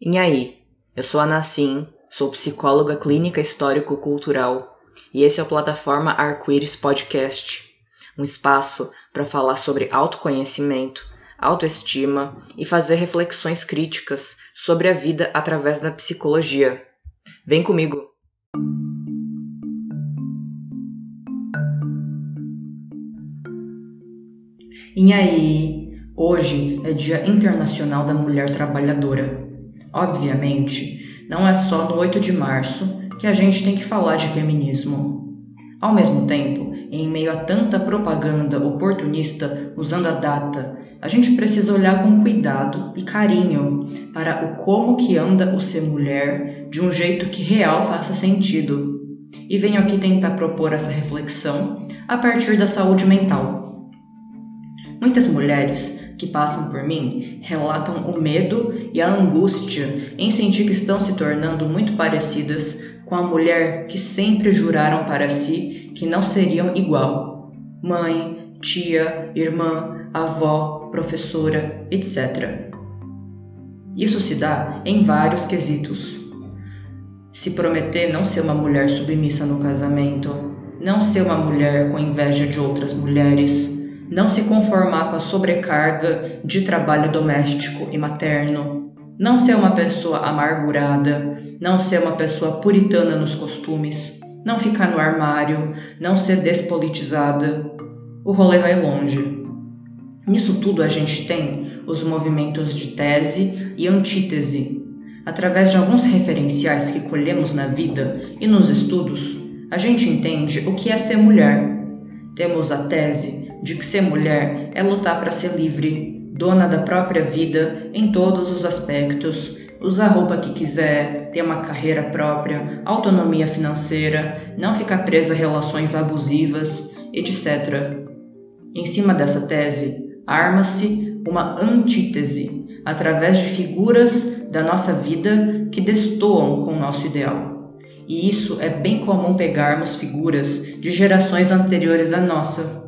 E aí, eu sou a Nassim, sou psicóloga clínica histórico-cultural e esse é o Plataforma Arco-Íris Podcast, um espaço para falar sobre autoconhecimento, autoestima e fazer reflexões críticas sobre a vida através da psicologia. Vem comigo! E aí, hoje é Dia Internacional da Mulher Trabalhadora. Obviamente, não é só no 8 de março que a gente tem que falar de feminismo. Ao mesmo tempo, em meio a tanta propaganda oportunista usando a data, a gente precisa olhar com cuidado e carinho para o como que anda o ser mulher de um jeito que real faça sentido. E venho aqui tentar propor essa reflexão a partir da saúde mental. Muitas mulheres que passam por mim relatam o medo e a angústia em sentir que estão se tornando muito parecidas com a mulher que sempre juraram para si que não seriam igual. Mãe, tia, irmã, avó, professora, etc. Isso se dá em vários quesitos. Se prometer não ser uma mulher submissa no casamento, não ser uma mulher com inveja de outras mulheres, não se conformar com a sobrecarga de trabalho doméstico e materno, não ser uma pessoa amargurada, não ser uma pessoa puritana nos costumes, não ficar no armário, não ser despolitizada. O rolê vai longe. Nisso tudo a gente tem os movimentos de tese e antítese. Através de alguns referenciais que colhemos na vida e nos estudos, a gente entende o que é ser mulher. Temos a tese de que ser mulher é lutar para ser livre, dona da própria vida em todos os aspectos, usar a roupa que quiser, ter uma carreira própria, autonomia financeira, não ficar presa a relações abusivas, etc. Em cima dessa tese, arma-se uma antítese através de figuras da nossa vida que destoam com o nosso ideal. E isso é bem comum pegarmos figuras de gerações anteriores à nossa,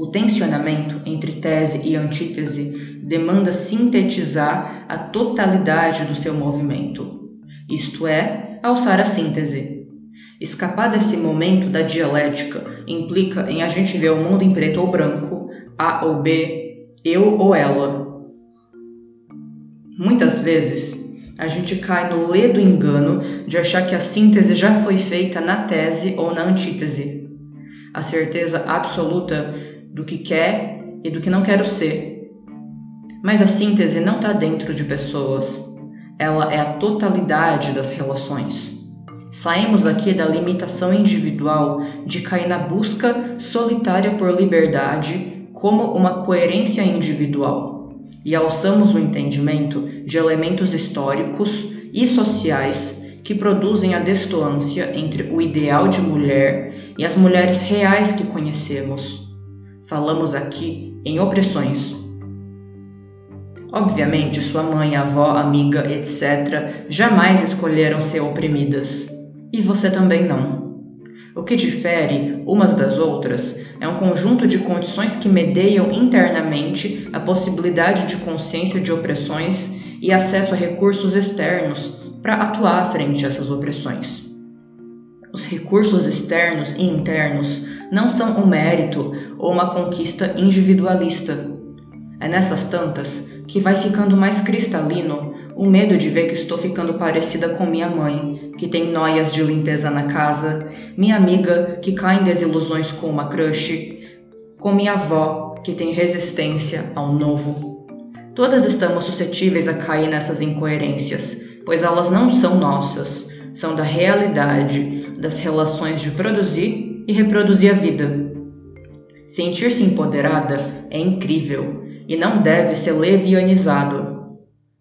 o tensionamento entre tese e antítese demanda sintetizar a totalidade do seu movimento, isto é, alçar a síntese. Escapar desse momento da dialética implica em a gente ver o mundo em preto ou branco, A ou B, eu ou ela. Muitas vezes, a gente cai no ledo engano de achar que a síntese já foi feita na tese ou na antítese. A certeza absoluta do que quer e do que não quero ser. Mas a síntese não está dentro de pessoas, ela é a totalidade das relações. Saímos aqui da limitação individual de cair na busca solitária por liberdade como uma coerência individual e alçamos o entendimento de elementos históricos e sociais que produzem a destoância entre o ideal de mulher e as mulheres reais que conhecemos. Falamos aqui em opressões. Obviamente, sua mãe, avó, amiga, etc., jamais escolheram ser oprimidas. E você também não. O que difere umas das outras é um conjunto de condições que medeiam internamente a possibilidade de consciência de opressões e acesso a recursos externos para atuar frente a essas opressões. Os recursos externos e internos não são um mérito ou uma conquista individualista. É nessas tantas que vai ficando mais cristalino o medo de ver que estou ficando parecida com minha mãe, que tem noias de limpeza na casa, minha amiga que cai em desilusões com uma crush, com minha avó que tem resistência ao novo. Todas estamos suscetíveis a cair nessas incoerências, pois elas não são nossas, são da realidade das relações de produzir e reproduzir a vida. Sentir-se empoderada é incrível e não deve ser levianizado.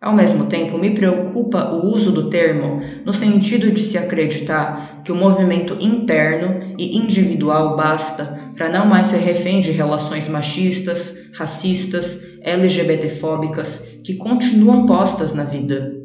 Ao mesmo tempo, me preocupa o uso do termo no sentido de se acreditar que o movimento interno e individual basta para não mais ser refém de relações machistas, racistas, LGBTfóbicas que continuam postas na vida.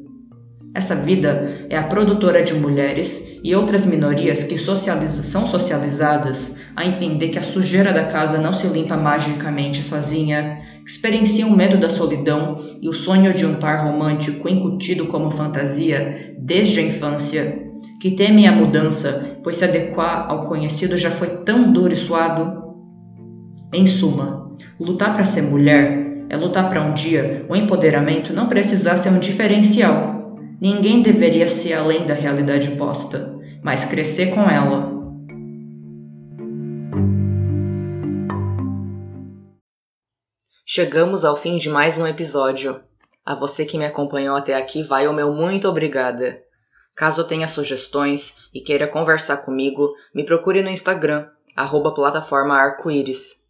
Essa vida é a produtora de mulheres e outras minorias que socializa são socializadas a entender que a sujeira da casa não se limpa magicamente sozinha, que experienciam o medo da solidão e o sonho de um par romântico incutido como fantasia desde a infância, que temem a mudança, pois se adequar ao conhecido já foi tão duro e suado. Em suma, lutar para ser mulher é lutar para um dia o empoderamento não precisar ser um diferencial. Ninguém deveria ser além da realidade posta, mas crescer com ela. Chegamos ao fim de mais um episódio. A você que me acompanhou até aqui, vai o meu muito obrigada. Caso tenha sugestões e queira conversar comigo, me procure no Instagram, arroba plataforma arco-íris.